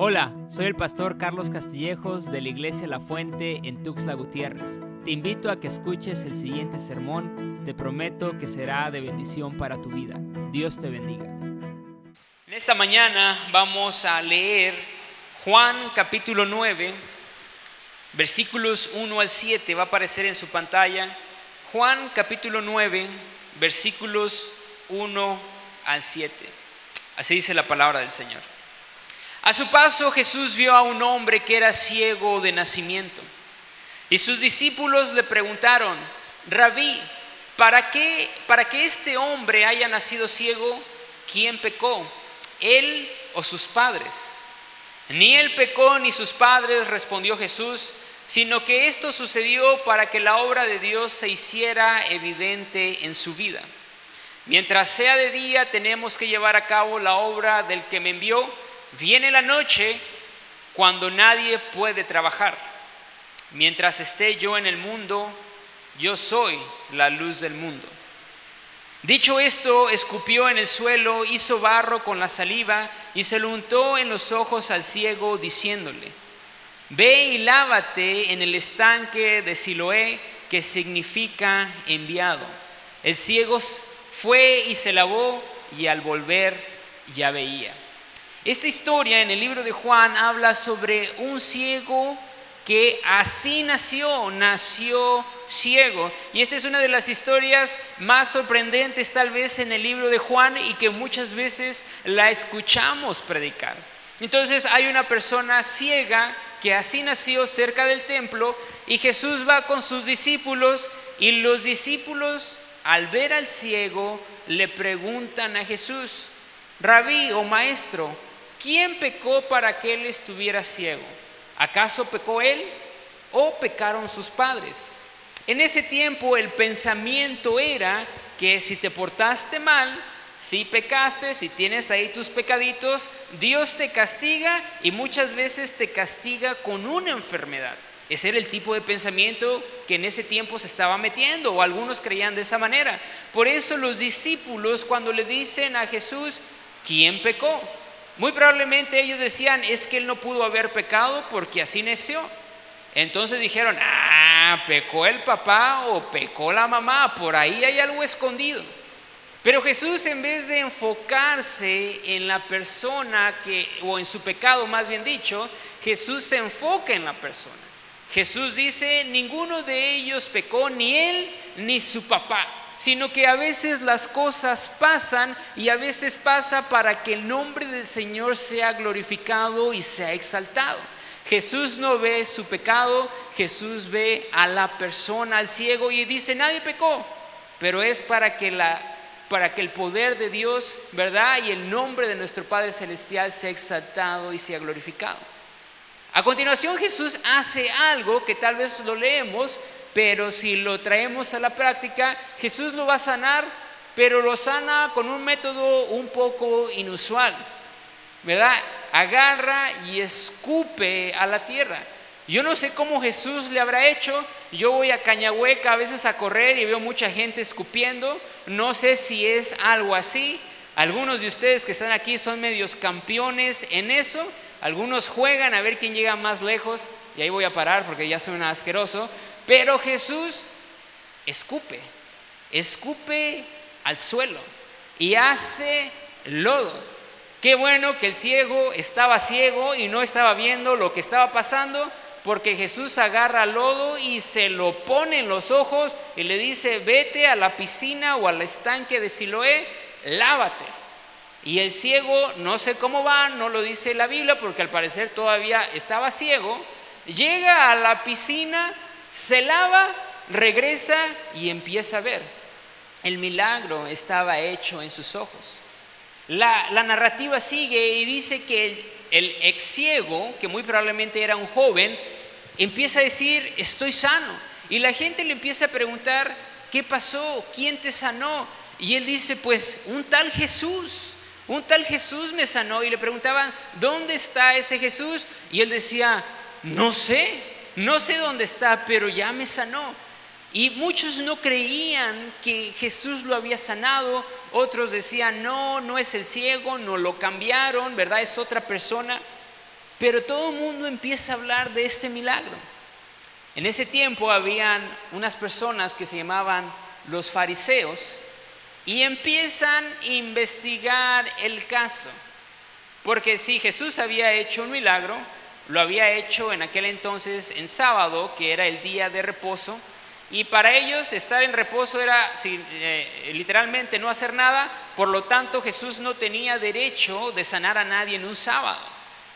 Hola, soy el pastor Carlos Castillejos de la Iglesia La Fuente en Tuxtla Gutiérrez. Te invito a que escuches el siguiente sermón. Te prometo que será de bendición para tu vida. Dios te bendiga. En esta mañana vamos a leer Juan capítulo 9, versículos 1 al 7. Va a aparecer en su pantalla. Juan capítulo 9, versículos 1 al 7. Así dice la palabra del Señor. A su paso Jesús vio a un hombre que era ciego de nacimiento. Y sus discípulos le preguntaron, Rabí, ¿para qué, para que este hombre haya nacido ciego? ¿Quién pecó? ¿Él o sus padres? Ni él pecó ni sus padres, respondió Jesús, sino que esto sucedió para que la obra de Dios se hiciera evidente en su vida. Mientras sea de día, tenemos que llevar a cabo la obra del que me envió Viene la noche cuando nadie puede trabajar. Mientras esté yo en el mundo, yo soy la luz del mundo. Dicho esto, escupió en el suelo, hizo barro con la saliva y se lo untó en los ojos al ciego, diciéndole, Ve y lávate en el estanque de Siloé, que significa enviado. El ciego fue y se lavó y al volver ya veía. Esta historia en el libro de Juan habla sobre un ciego que así nació, nació ciego. Y esta es una de las historias más sorprendentes tal vez en el libro de Juan y que muchas veces la escuchamos predicar. Entonces hay una persona ciega que así nació cerca del templo y Jesús va con sus discípulos y los discípulos al ver al ciego le preguntan a Jesús, rabí o maestro, ¿quién pecó para que él estuviera ciego? ¿Acaso pecó él o pecaron sus padres? En ese tiempo el pensamiento era que si te portaste mal, si pecaste, si tienes ahí tus pecaditos, Dios te castiga y muchas veces te castiga con una enfermedad. Ese era el tipo de pensamiento que en ese tiempo se estaba metiendo, o algunos creían de esa manera. Por eso los discípulos cuando le dicen a Jesús, ¿quién pecó? Muy probablemente ellos decían, es que él no pudo haber pecado porque así nació. Entonces dijeron, ah, pecó el papá o pecó la mamá, por ahí hay algo escondido. Pero Jesús en vez de enfocarse en la persona que, o en su pecado más bien dicho, Jesús se enfoca en la persona. Jesús dice, ninguno de ellos pecó, ni él ni su papá sino que a veces las cosas pasan y a veces pasa para que el nombre del Señor sea glorificado y sea exaltado. Jesús no ve su pecado, Jesús ve a la persona, al ciego y dice, nadie pecó, pero es para que la para que el poder de Dios, ¿verdad? Y el nombre de nuestro Padre celestial sea exaltado y sea glorificado. A continuación Jesús hace algo que tal vez lo leemos, pero si lo traemos a la práctica, Jesús lo va a sanar, pero lo sana con un método un poco inusual, ¿verdad? Agarra y escupe a la tierra. Yo no sé cómo Jesús le habrá hecho. Yo voy a Cañahueca a veces a correr y veo mucha gente escupiendo. No sé si es algo así. Algunos de ustedes que están aquí son medios campeones en eso. Algunos juegan a ver quién llega más lejos. Y ahí voy a parar porque ya suena asqueroso. Pero Jesús escupe, escupe al suelo y hace lodo. Qué bueno que el ciego estaba ciego y no estaba viendo lo que estaba pasando, porque Jesús agarra lodo y se lo pone en los ojos y le dice, vete a la piscina o al estanque de Siloé, lávate. Y el ciego, no sé cómo va, no lo dice la Biblia, porque al parecer todavía estaba ciego, llega a la piscina, se lava, regresa y empieza a ver. El milagro estaba hecho en sus ojos. La, narrativa sigue y dice que el, el ex ciego, que muy probablemente era un joven, empieza a decir, estoy sano. Y la gente le empieza a preguntar, ¿qué pasó? ¿Quién te sanó? Y él dice, pues un tal Jesús. Un tal Jesús me sanó y le preguntaban, ¿dónde está ese Jesús? Y él decía, no sé no sé dónde está, pero ya me sanó. Y muchos no creían que Jesús lo había sanado, otros decían, no, no es el ciego, no lo cambiaron, ¿verdad? Es otra persona. Pero todo el mundo empieza a hablar de este milagro. En ese tiempo habían unas personas que se llamaban los fariseos y empiezan a investigar el caso. Porque si Jesús había hecho un milagro, lo había hecho en aquel entonces en sábado, que era el día de reposo, y para ellos estar en reposo era eh, literalmente no hacer nada, por lo tanto Jesús no tenía derecho de sanar a nadie en un sábado.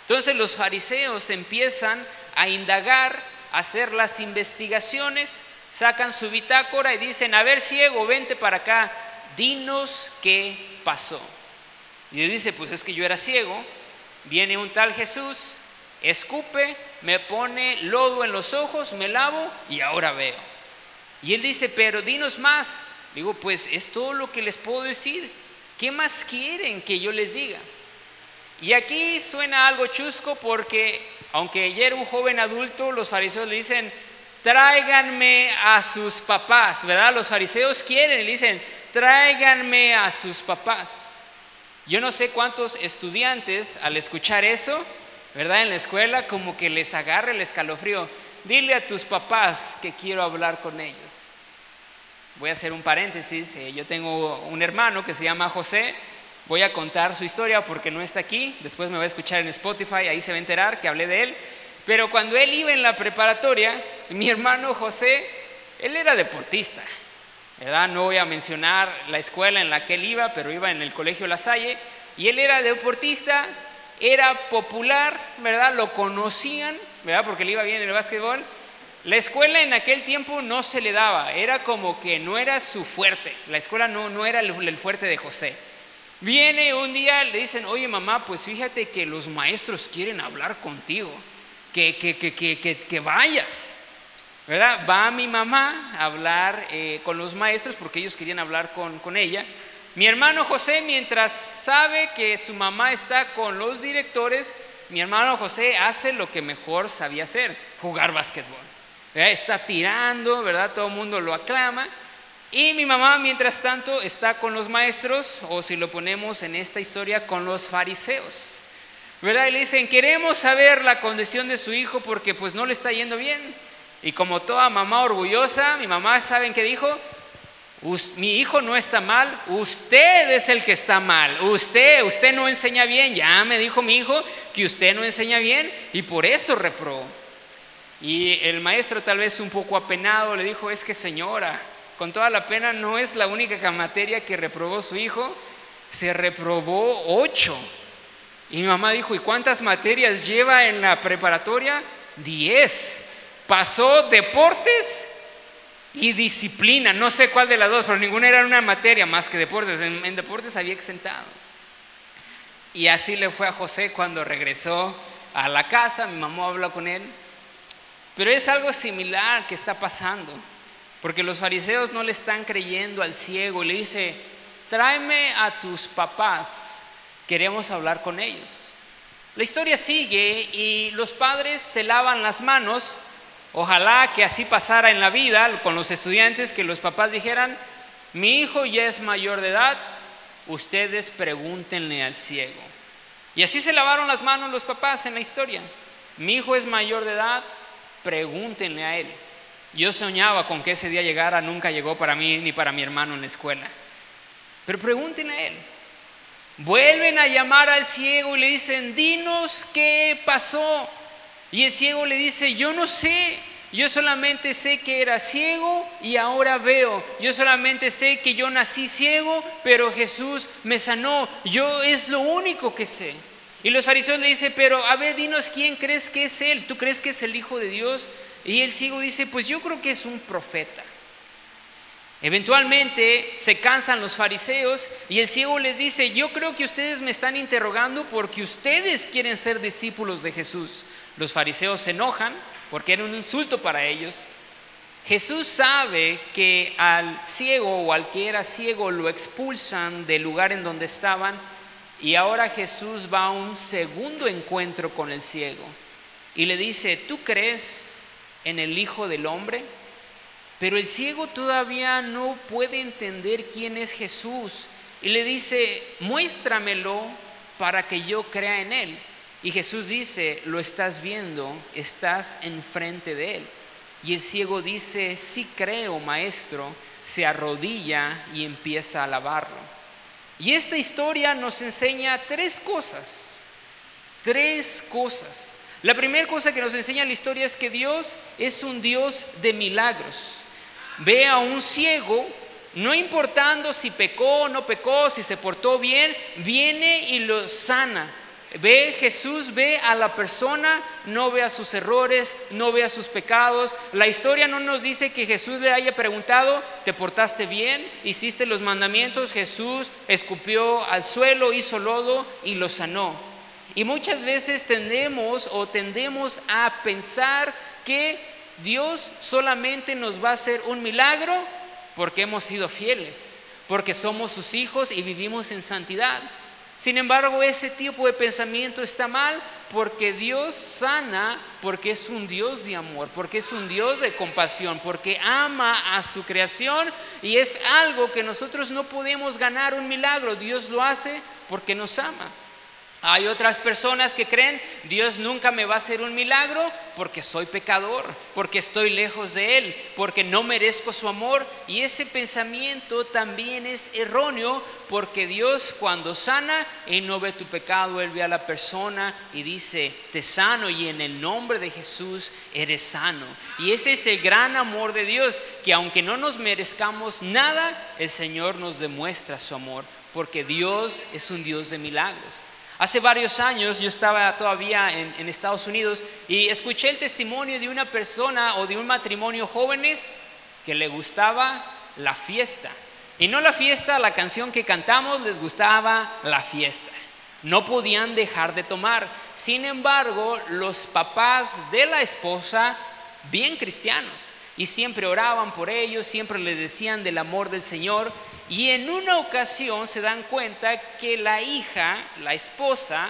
Entonces los fariseos empiezan a indagar, a hacer las investigaciones, sacan su bitácora y dicen, a ver ciego, vente para acá, dinos qué pasó. Y él dice, pues es que yo era ciego, viene un tal Jesús, escupe, me pone lodo en los ojos, me lavo y ahora veo. Y él dice, pero dinos más. Digo, pues es todo lo que les puedo decir. ¿Qué más quieren que yo les diga? Y aquí suena algo chusco porque, aunque era un joven adulto, los fariseos le dicen, tráiganme a sus papás, ¿verdad? Los fariseos quieren le dicen, tráiganme a sus papás. Yo no sé cuántos estudiantes al escuchar eso, ¿verdad? En la escuela como que les agarre el escalofrío. Dile a tus papás que quiero hablar con ellos. Voy a hacer un paréntesis. Eh, yo tengo un hermano que se llama José. Voy a contar su historia porque no está aquí. Después me va a escuchar en Spotify, ahí se va a enterar que hablé de él. Pero cuando él iba en la preparatoria, mi hermano José, él era deportista. ¿verdad? No voy a mencionar la escuela en la que él iba, pero iba en el colegio La Salle. Y él era deportista, era popular, ¿verdad? Lo conocían, ¿verdad? Porque le iba bien en el básquetbol. La escuela en aquel tiempo no se le daba, era como que no era su fuerte. La escuela no, no era el, fuerte de José. Viene un día, le dicen, oye mamá, pues fíjate que los maestros quieren hablar contigo, que, que, que, que, que vayas. ¿verdad? Va mi mamá a hablar eh, con los maestros porque ellos querían hablar con, con ella. Mi hermano José, mientras sabe que su mamá está con los directores, mi hermano José hace lo que mejor sabía hacer, jugar básquetbol. Está tirando, ¿verdad? Todo el mundo lo aclama. Y mi mamá, mientras tanto, está con los maestros, o si lo ponemos en esta historia, con los fariseos. ¿Verdad? Y le dicen, queremos saber la condición de su hijo porque pues no le está yendo bien. Y como toda mamá orgullosa, mi mamá, ¿saben qué dijo? Mi hijo no está mal, usted es el que está mal. Usted, usted no enseña bien. Ya me dijo mi hijo que usted no enseña bien y por eso reprobó. Y el maestro tal vez un poco apenado le dijo, es que señora, con toda la pena no es la única materia que reprobó su hijo, se reprobó ocho. Y mi mamá dijo, ¿y cuántas materias lleva en la preparatoria? Diez pasó deportes y disciplina. No sé cuál de las dos, pero ninguna era una materia más que deportes. En, deportes había exentado. Y así le fue a José cuando regresó a la casa. Mi mamá habló con él. Pero es algo similar que está pasando. Porque los fariseos no le están creyendo al ciego. Le dice, tráeme a tus papás. Queremos hablar con ellos. La historia sigue y los padres se lavan las manos Ojalá que así pasara en la vida con los estudiantes, que los papás dijeran, mi hijo ya es mayor de edad, ustedes pregúntenle al ciego. Y así se lavaron las manos los papás en la historia. Mi hijo es mayor de edad, pregúntenle a él. Yo soñaba con que ese día llegara, nunca llegó para mí ni para mi hermano en la escuela. Pero pregúntenle a él. Vuelven a llamar al ciego y le dicen, dinos qué pasó. Y el ciego le dice, yo no sé, yo solamente sé que era ciego y ahora veo. Yo solamente sé que yo nací ciego, pero Jesús me sanó. Yo es lo único que sé. Y los fariseos le dicen, pero a ver, dinos quién crees que es Él. ¿Tú crees que es el Hijo de Dios? Y el ciego dice, pues yo creo que es un profeta. Eventualmente se cansan los fariseos y el ciego les dice, yo creo que ustedes me están interrogando porque ustedes quieren ser discípulos de Jesús. Los fariseos se enojan porque era un insulto para ellos. Jesús sabe que al ciego o al que era ciego lo expulsan del lugar en donde estaban y ahora Jesús va a un segundo encuentro con el ciego y le dice, ¿tú crees en el Hijo del Hombre? Pero el ciego todavía no puede entender quién es Jesús. Y le dice, muéstramelo para que yo crea en él. Y Jesús dice, lo estás viendo, estás enfrente de él. Y el ciego dice, sí creo, maestro, se arrodilla y empieza a alabarlo. Y esta historia nos enseña tres cosas, tres cosas. La primera cosa que nos enseña la historia es que Dios es un Dios de milagros. Ve a un ciego, no importando si pecó o no pecó, si se portó bien, viene y lo sana. Ve Jesús, ve a la persona, no ve a sus errores, no ve a sus pecados. La historia no nos dice que Jesús le haya preguntado, ¿te portaste bien? ¿Hiciste los mandamientos? Jesús escupió al suelo, hizo lodo y lo sanó. Y muchas veces tendemos o tendemos a pensar que Dios solamente nos va a hacer un milagro porque hemos sido fieles, porque somos sus hijos y vivimos en santidad. Sin embargo, ese tipo de pensamiento está mal porque Dios sana, porque es un Dios de amor, porque es un Dios de compasión, porque ama a su creación y es algo que nosotros no podemos ganar un milagro. Dios lo hace porque nos ama. Hay otras personas que creen, Dios nunca me va a hacer un milagro porque soy pecador, porque estoy lejos de Él, porque no merezco su amor. Y ese pensamiento también es erróneo porque Dios cuando sana, Él no ve tu pecado, Él ve a la persona y dice, te sano y en el nombre de Jesús eres sano. Y ese es el gran amor de Dios, que aunque no nos merezcamos nada, el Señor nos demuestra su amor, porque Dios es un Dios de milagros. Hace varios años yo estaba todavía en, Estados Unidos y escuché el testimonio de una persona o de un matrimonio jóvenes que le gustaba la fiesta. Y no la fiesta, la canción que cantamos, les gustaba la fiesta. No podían dejar de tomar. Sin embargo, los papás de la esposa, bien cristianos, y siempre oraban por ellos, siempre les decían del amor del Señor. Y en una ocasión se dan cuenta que la hija, la esposa,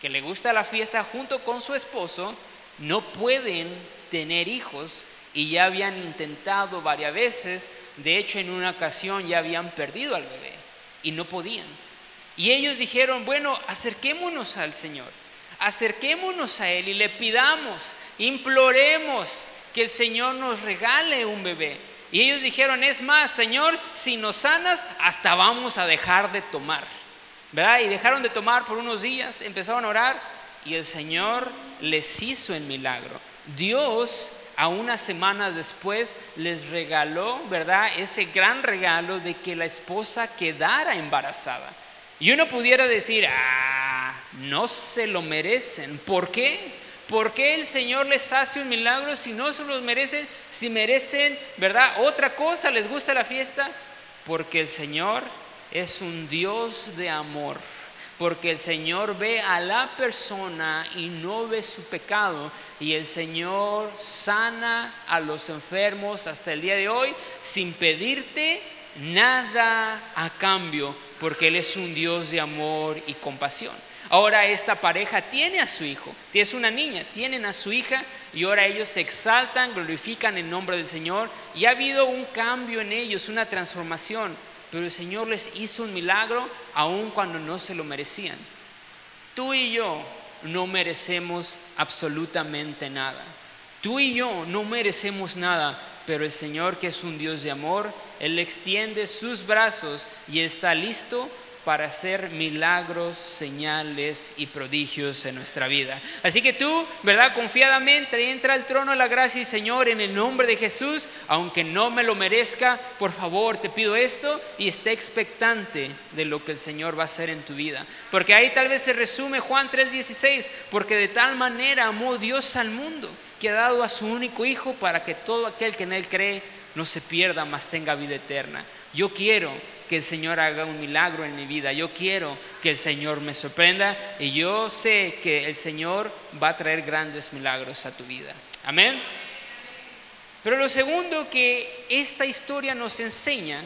que le gusta la fiesta junto con su esposo, no pueden tener hijos y ya habían intentado varias veces, de hecho en una ocasión ya habían perdido al bebé y no podían. Y ellos dijeron, bueno, acerquémonos al Señor, acerquémonos a Él y le pidamos, imploremos que el Señor nos regale un bebé. Y ellos dijeron, es más, Señor, si nos sanas, hasta vamos a dejar de tomar. ¿Verdad? Y dejaron de tomar por unos días, empezaron a orar y el Señor les hizo el milagro. Dios, a unas semanas después, les regaló, ¿verdad? Ese gran regalo de que la esposa quedara embarazada. Y uno pudiera decir, ah, no se lo merecen. ¿Por qué? ¿Por qué el Señor les hace un milagro si no se los merecen? Si merecen, ¿verdad? Otra cosa, ¿les gusta la fiesta? Porque el Señor es un Dios de amor. Porque el Señor ve a la persona y no ve su pecado. Y el Señor sana a los enfermos hasta el día de hoy sin pedirte nada a cambio. Porque Él es un Dios de amor y compasión. Ahora esta pareja tiene a su hijo, es una niña, tienen a su hija y ahora ellos se exaltan, glorifican el nombre del Señor y ha habido un cambio en ellos, una transformación, pero el Señor les hizo un milagro aun cuando no se lo merecían. Tú y yo no merecemos absolutamente nada. Tú y yo no merecemos nada, pero el Señor que es un Dios de amor, Él extiende sus brazos y está listo para hacer milagros, señales y prodigios en nuestra vida. Así que tú, ¿verdad? Confiadamente entra al trono de la gracia y Señor en el nombre de Jesús, aunque no me lo merezca, por favor te pido esto y esté expectante de lo que el Señor va a hacer en tu vida. Porque ahí tal vez se resume Juan 3:16, porque de tal manera amó Dios al mundo que ha dado a su único Hijo para que todo aquel que en Él cree no se pierda, mas tenga vida eterna. Yo quiero que el Señor haga un milagro en mi vida. Yo quiero que el Señor me sorprenda y yo sé que el Señor va a traer grandes milagros a tu vida. Amén. Pero lo segundo que esta historia nos enseña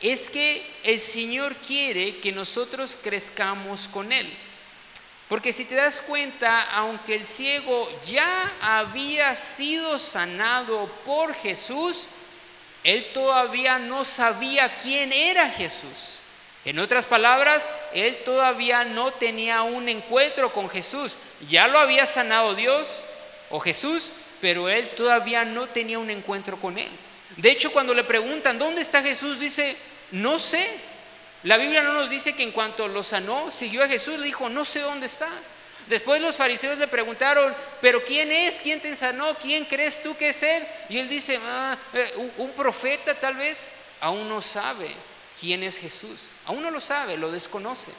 es que el Señor quiere que nosotros crezcamos con Él. Porque si te das cuenta, aunque el ciego ya había sido sanado por Jesús, él todavía no sabía quién era Jesús. En otras palabras, él todavía no tenía un encuentro con Jesús. Ya lo había sanado Dios o Jesús, pero él todavía no tenía un encuentro con él. De hecho, cuando le preguntan, ¿dónde está Jesús? Dice, no sé. La Biblia no nos dice que en cuanto lo sanó, siguió a Jesús, le dijo, no sé dónde está. Después los fariseos le preguntaron, pero ¿quién es? ¿Quién te sanó? ¿Quién crees tú que es él? Y él dice, ah, eh, un profeta tal vez. Aún no sabe quién es Jesús. Aún no lo sabe, lo desconoce.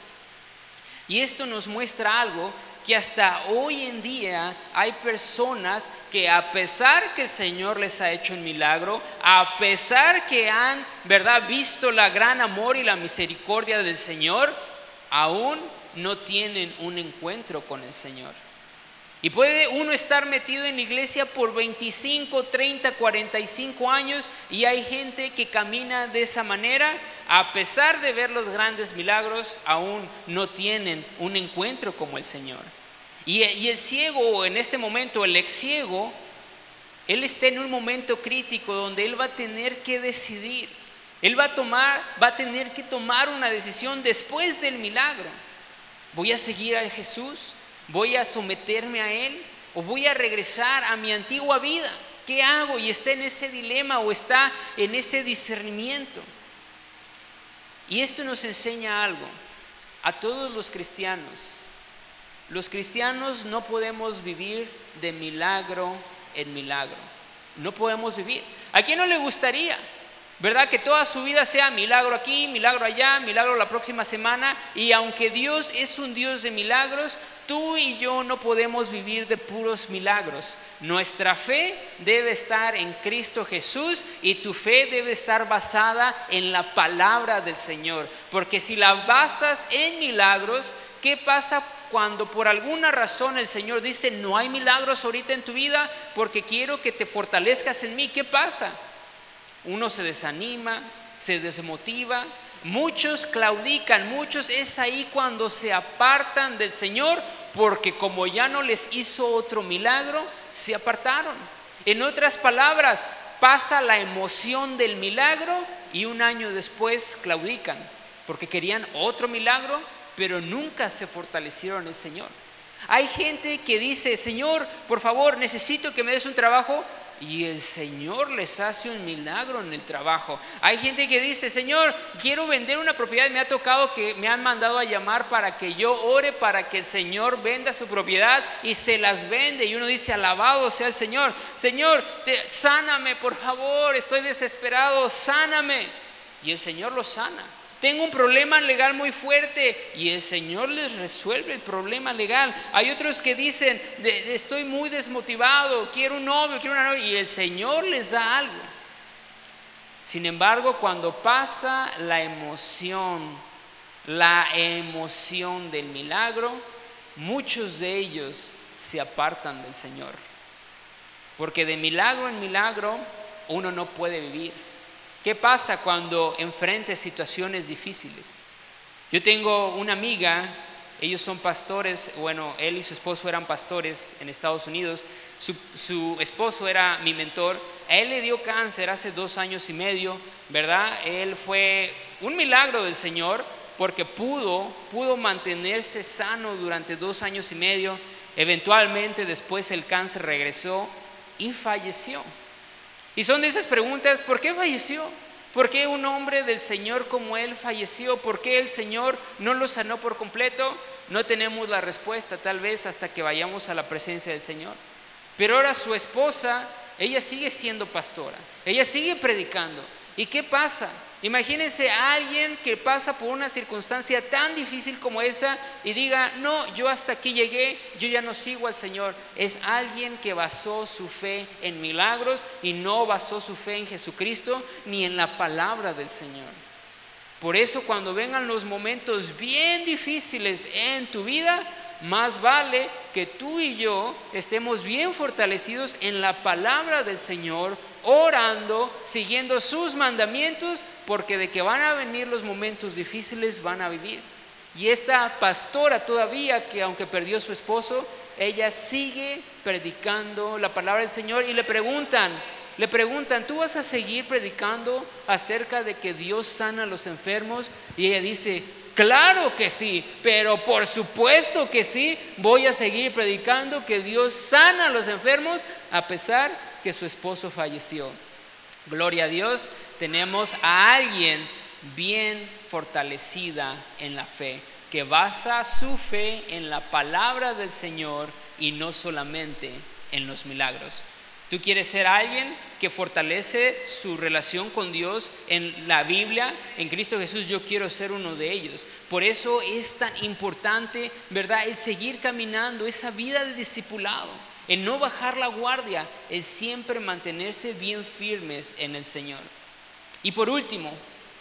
Y esto nos muestra algo que hasta hoy en día hay personas que a pesar que el Señor les ha hecho un milagro, a pesar que han, ¿verdad?, visto la gran amor y la misericordia del Señor, aún no tienen un encuentro con el Señor. Y puede uno estar metido en la iglesia por 25, 30, 45 años y hay gente que camina de esa manera, a pesar de ver los grandes milagros, aún no tienen un encuentro como el Señor. Y, y el ciego, en este momento, el ex ciego, él está en un momento crítico donde él va a tener que decidir. Él va a tomar, va a tener que tomar una decisión después del milagro. ¿Voy a seguir a Jesús? ¿Voy a someterme a Él? ¿O voy a regresar a mi antigua vida? ¿Qué hago? Y está en ese dilema o está en ese discernimiento. Y esto nos enseña algo a todos los cristianos. Los cristianos no podemos vivir de milagro en milagro. No podemos vivir. ¿A quién no le gustaría? ¿Verdad? Que toda su vida sea milagro aquí, milagro allá, milagro la próxima semana. Y aunque Dios es un Dios de milagros, tú y yo no podemos vivir de puros milagros. Nuestra fe debe estar en Cristo Jesús y tu fe debe estar basada en la palabra del Señor. Porque si la basas en milagros, ¿qué pasa cuando por alguna razón el Señor dice, no hay milagros ahorita en tu vida porque quiero que te fortalezcas en mí? ¿Qué pasa? Uno se desanima, se desmotiva, muchos claudican, muchos es ahí cuando se apartan del Señor porque como ya no les hizo otro milagro, se apartaron. En otras palabras, pasa la emoción del milagro y un año después claudican porque querían otro milagro, pero nunca se fortalecieron en el Señor. Hay gente que dice, Señor, por favor, necesito que me des un trabajo, y el Señor les hace un milagro en el trabajo. Hay gente que dice, Señor, quiero vender una propiedad. Me ha tocado que me han mandado a llamar para que yo ore para que el Señor venda su propiedad y se las vende. Y uno dice, alabado sea el Señor. Señor, sáname, por favor, estoy desesperado, sáname. Y el Señor lo sana tengo un problema legal muy fuerte y el Señor les resuelve el problema legal. Hay otros que dicen, estoy muy desmotivado, quiero un novio, quiero una novia y el Señor les da algo. Sin embargo, cuando pasa la emoción, la emoción del milagro, muchos de ellos se apartan del Señor. Porque de milagro en milagro uno no puede vivir. ¿Qué pasa cuando enfrentes situaciones difíciles? Yo tengo una amiga, ellos son pastores, bueno, él y su esposo eran pastores en Estados Unidos, su, esposo era mi mentor, a él le dio cáncer hace dos años y medio, ¿verdad? Él fue un milagro del Señor porque pudo, pudo mantenerse sano durante dos años y medio, eventualmente después el cáncer regresó y falleció. Y son de esas preguntas, ¿por qué falleció? ¿Por qué un hombre del Señor como él falleció? ¿Por qué el Señor no lo sanó por completo? No tenemos la respuesta tal vez hasta que vayamos a la presencia del Señor. Pero ahora su esposa, ella sigue siendo pastora, ella sigue predicando. ¿Y qué pasa? Imagínense a alguien que pasa por una circunstancia tan difícil como esa y diga, no, yo hasta aquí llegué, yo ya no sigo al Señor. Es alguien que basó su fe en milagros y no basó su fe en Jesucristo ni en la palabra del Señor. Por eso cuando vengan los momentos bien difíciles en tu vida, más vale que tú y yo estemos bien fortalecidos en la palabra del Señor, orando, siguiendo sus mandamientos, porque de que van a venir los momentos difíciles, van a vivir. Y esta pastora todavía, que aunque perdió su esposo, ella sigue predicando la palabra del Señor y le preguntan, le preguntan, ¿tú vas a seguir predicando acerca de que Dios sana a los enfermos? Y ella dice, claro que sí, pero por supuesto que sí, voy a seguir predicando que Dios sana a los enfermos a pesar que su esposo falleció. Gloria a Dios, tenemos a alguien bien fortalecida en la fe, que basa su fe en la palabra del Señor y no solamente en los milagros. Tú quieres ser alguien que fortalece su relación con Dios en la Biblia, en Cristo Jesús, yo quiero ser uno de ellos. Por eso es tan importante, ¿verdad?, el seguir caminando esa vida de discipulado, el no bajar la guardia, el siempre mantenerse bien firmes en el Señor. Y por último,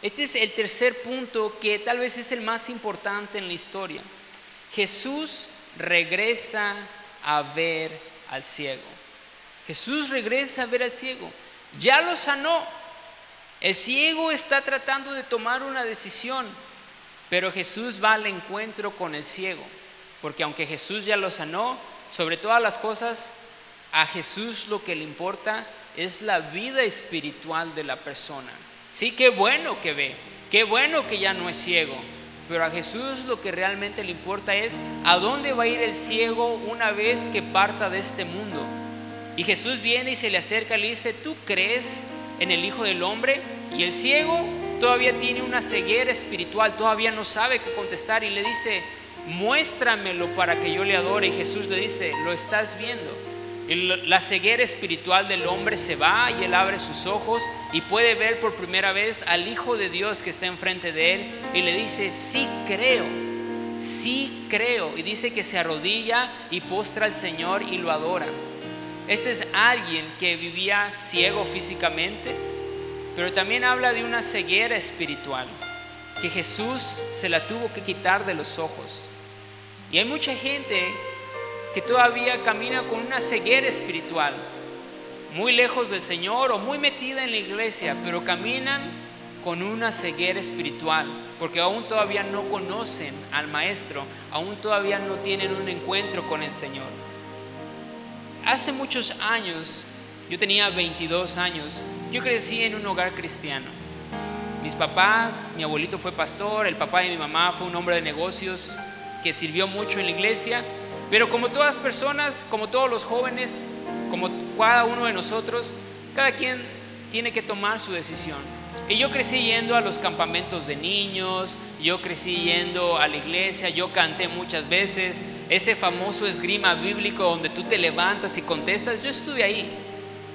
este es el tercer punto que tal vez es el más importante en la historia. Jesús regresa a ver al ciego. Jesús regresa a ver al ciego. Ya lo sanó. El ciego está tratando de tomar una decisión, pero Jesús va al encuentro con el ciego. Porque aunque Jesús ya lo sanó, sobre todas las cosas, a Jesús lo que le importa es la vida espiritual de la persona. Sí, qué bueno que ve, qué bueno que ya no es ciego, pero a Jesús lo que realmente le importa es a dónde va a ir el ciego una vez que parta de este mundo. Y Jesús viene y se le acerca y le dice, ¿tú crees en el Hijo del Hombre? Y el ciego todavía tiene una ceguera espiritual, todavía no sabe qué contestar y le dice, muéstramelo para que yo le adore. Y Jesús le dice, lo estás viendo. la ceguera espiritual del hombre se va y él abre sus ojos y puede ver por primera vez al Hijo de Dios que está enfrente de él y le dice, sí creo, sí creo. Y dice que se arrodilla y postra al Señor y lo adora. Este es alguien que vivía ciego físicamente, pero también habla de una ceguera espiritual, que Jesús se la tuvo que quitar de los ojos. Y hay mucha gente que todavía camina con una ceguera espiritual, muy lejos del Señor o muy metida en la iglesia, pero caminan con una ceguera espiritual, porque aún todavía no conocen al Maestro, aún todavía no tienen un encuentro con el Señor. Hace muchos años, yo tenía 22 años, yo crecí en un hogar cristiano. Mis papás, mi abuelito fue pastor, el papá de mi mamá fue un hombre de negocios que sirvió mucho en la iglesia, pero como todas personas, como todos los jóvenes, como cada uno de nosotros, cada quien tiene que tomar su decisión. Y yo crecí yendo a los campamentos de niños, yo crecí yendo a la iglesia, yo canté muchas veces, ese famoso esgrima bíblico donde tú te levantas y contestas, yo estuve ahí.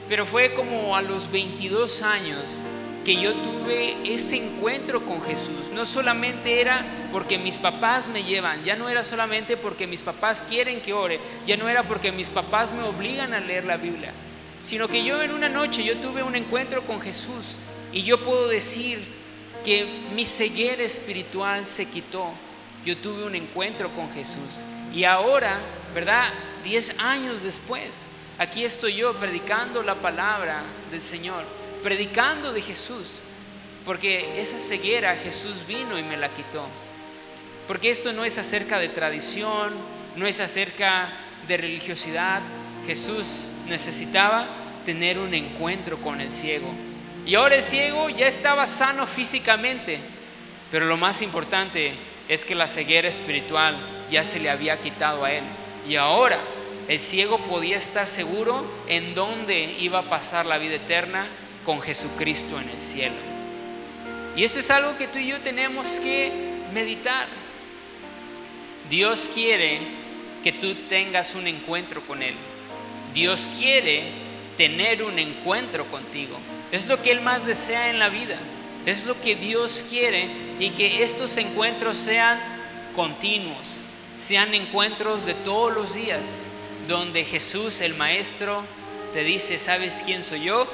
Pero fue como a los 22 años que yo tuve ese encuentro con Jesús. No solamente era porque mis papás me llevan, ya no era solamente porque mis papás quieren que ore, ya no era porque mis papás me obligan a leer la Biblia, sino que yo en una noche yo tuve un encuentro con Jesús y yo puedo decir que mi ceguera espiritual se quitó. Yo tuve un encuentro con Jesús. Y ahora, ¿verdad? Diez años después, aquí estoy yo predicando la palabra del Señor, predicando de Jesús, porque esa ceguera Jesús vino y me la quitó. Porque esto no es acerca de tradición, no es acerca de religiosidad. Jesús necesitaba tener un encuentro con el ciego. Y ahora el ciego ya estaba sano físicamente, pero lo más importante es que la ceguera espiritual ya se le había quitado a él. Y ahora el ciego podía estar seguro en dónde iba a pasar la vida eterna con Jesucristo en el cielo. Y esto es algo que tú y yo tenemos que meditar. Dios quiere que tú tengas un encuentro con Él. Dios quiere tener un encuentro contigo. Es lo que Él más desea en la vida. Es lo que Dios quiere y que estos encuentros sean continuos sean encuentros de todos los días, donde Jesús, el Maestro, te dice, ¿sabes quién soy yo?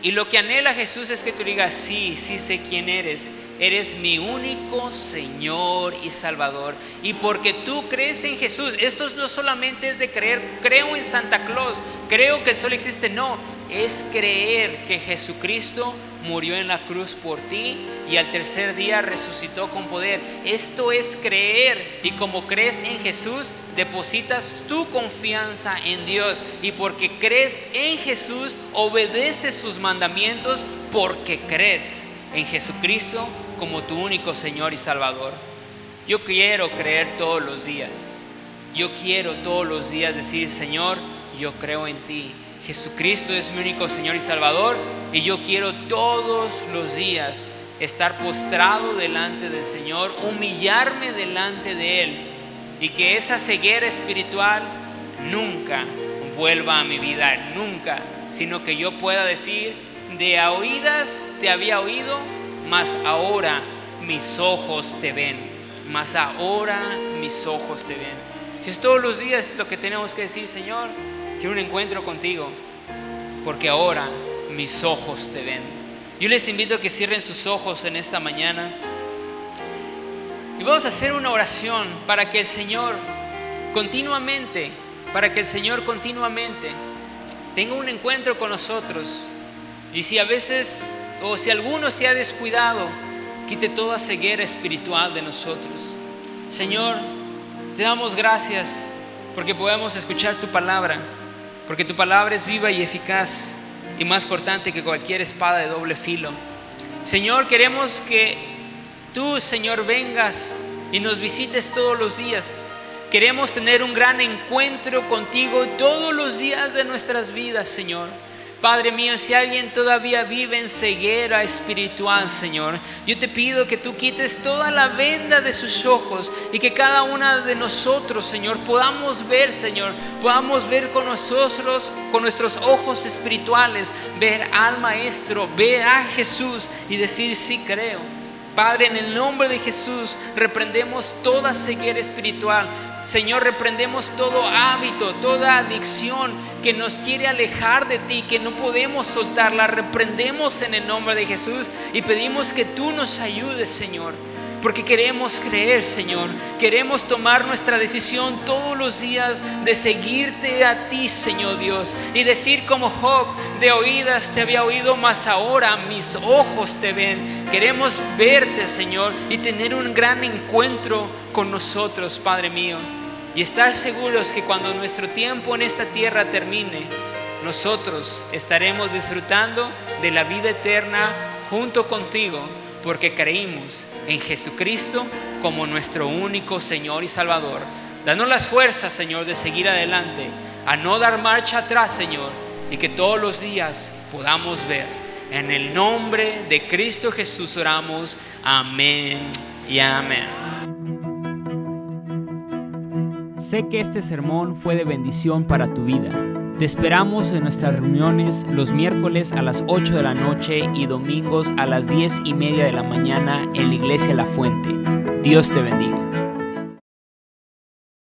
Y lo que anhela Jesús es que tú digas, sí, sí sé quién eres. Eres mi único Señor y Salvador. Y porque tú crees en Jesús, esto no solamente es de creer, creo en Santa Claus, creo que el sol existe, no, es creer que Jesucristo murió en la cruz por ti y al tercer día resucitó con poder. Esto es creer y como crees en Jesús, depositas tu confianza en Dios y porque crees en Jesús, obedeces sus mandamientos porque crees en Jesucristo como tu único Señor y Salvador. Yo quiero creer todos los días. Yo quiero todos los días decir, Señor, yo creo en ti. Jesucristo es mi único Señor y Salvador y yo quiero todos los días estar postrado delante del Señor, humillarme delante de Él y que esa ceguera espiritual nunca vuelva a mi vida, nunca, sino que yo pueda decir, de a oídas te había oído, mas ahora mis ojos te ven, mas ahora mis ojos te ven. Si es todos los días lo que tenemos que decir, Señor, quiero un encuentro contigo, porque ahora mis ojos te ven. Yo les invito a que cierren sus ojos en esta mañana y vamos a hacer una oración para que el Señor continuamente, para que el Señor continuamente tenga un encuentro con nosotros. Y si a veces, o si alguno se ha descuidado, quite toda ceguera espiritual de nosotros. Señor, te damos gracias porque podemos escuchar tu palabra, porque tu palabra es viva y eficaz y más cortante que cualquier espada de doble filo. Señor, queremos que tú, Señor, vengas y nos visites todos los días. Queremos tener un gran encuentro contigo todos los días de nuestras vidas, Señor. Padre mío, si alguien todavía vive en ceguera espiritual, Señor, yo te pido que tú quites toda la venda de sus ojos y que cada una de nosotros, Señor, podamos ver, Señor, podamos ver con nosotros, con nuestros ojos espirituales, ver al Maestro, ver a Jesús y decir, sí creo. Padre, en el nombre de Jesús, reprendemos toda ceguera espiritual. Señor, reprendemos todo hábito, toda adicción que nos quiere alejar de ti, que no podemos soltarla. Reprendemos en el nombre de Jesús y pedimos que tú nos ayudes, Señor. Porque queremos creer, Señor. Queremos tomar nuestra decisión todos los días de seguirte a ti, Señor Dios. Y decir como Job, de oídas te había oído, mas ahora mis ojos te ven. Queremos verte, Señor, y tener un gran encuentro con nosotros, Padre mío. Y estar seguros que cuando nuestro tiempo en esta tierra termine, nosotros estaremos disfrutando de la vida eterna junto contigo, porque creímos en Jesucristo como nuestro único Señor y Salvador. Danos las fuerzas, Señor, de seguir adelante, a no dar marcha atrás, Señor, y que todos los días podamos ver. En el nombre de Cristo Jesús oramos. Amén y amén. Sé que este sermón fue de bendición para tu vida. Te esperamos en nuestras reuniones los miércoles a las 8 de la noche y domingos a las 10 y media de la mañana en la iglesia La Fuente. Dios te bendiga.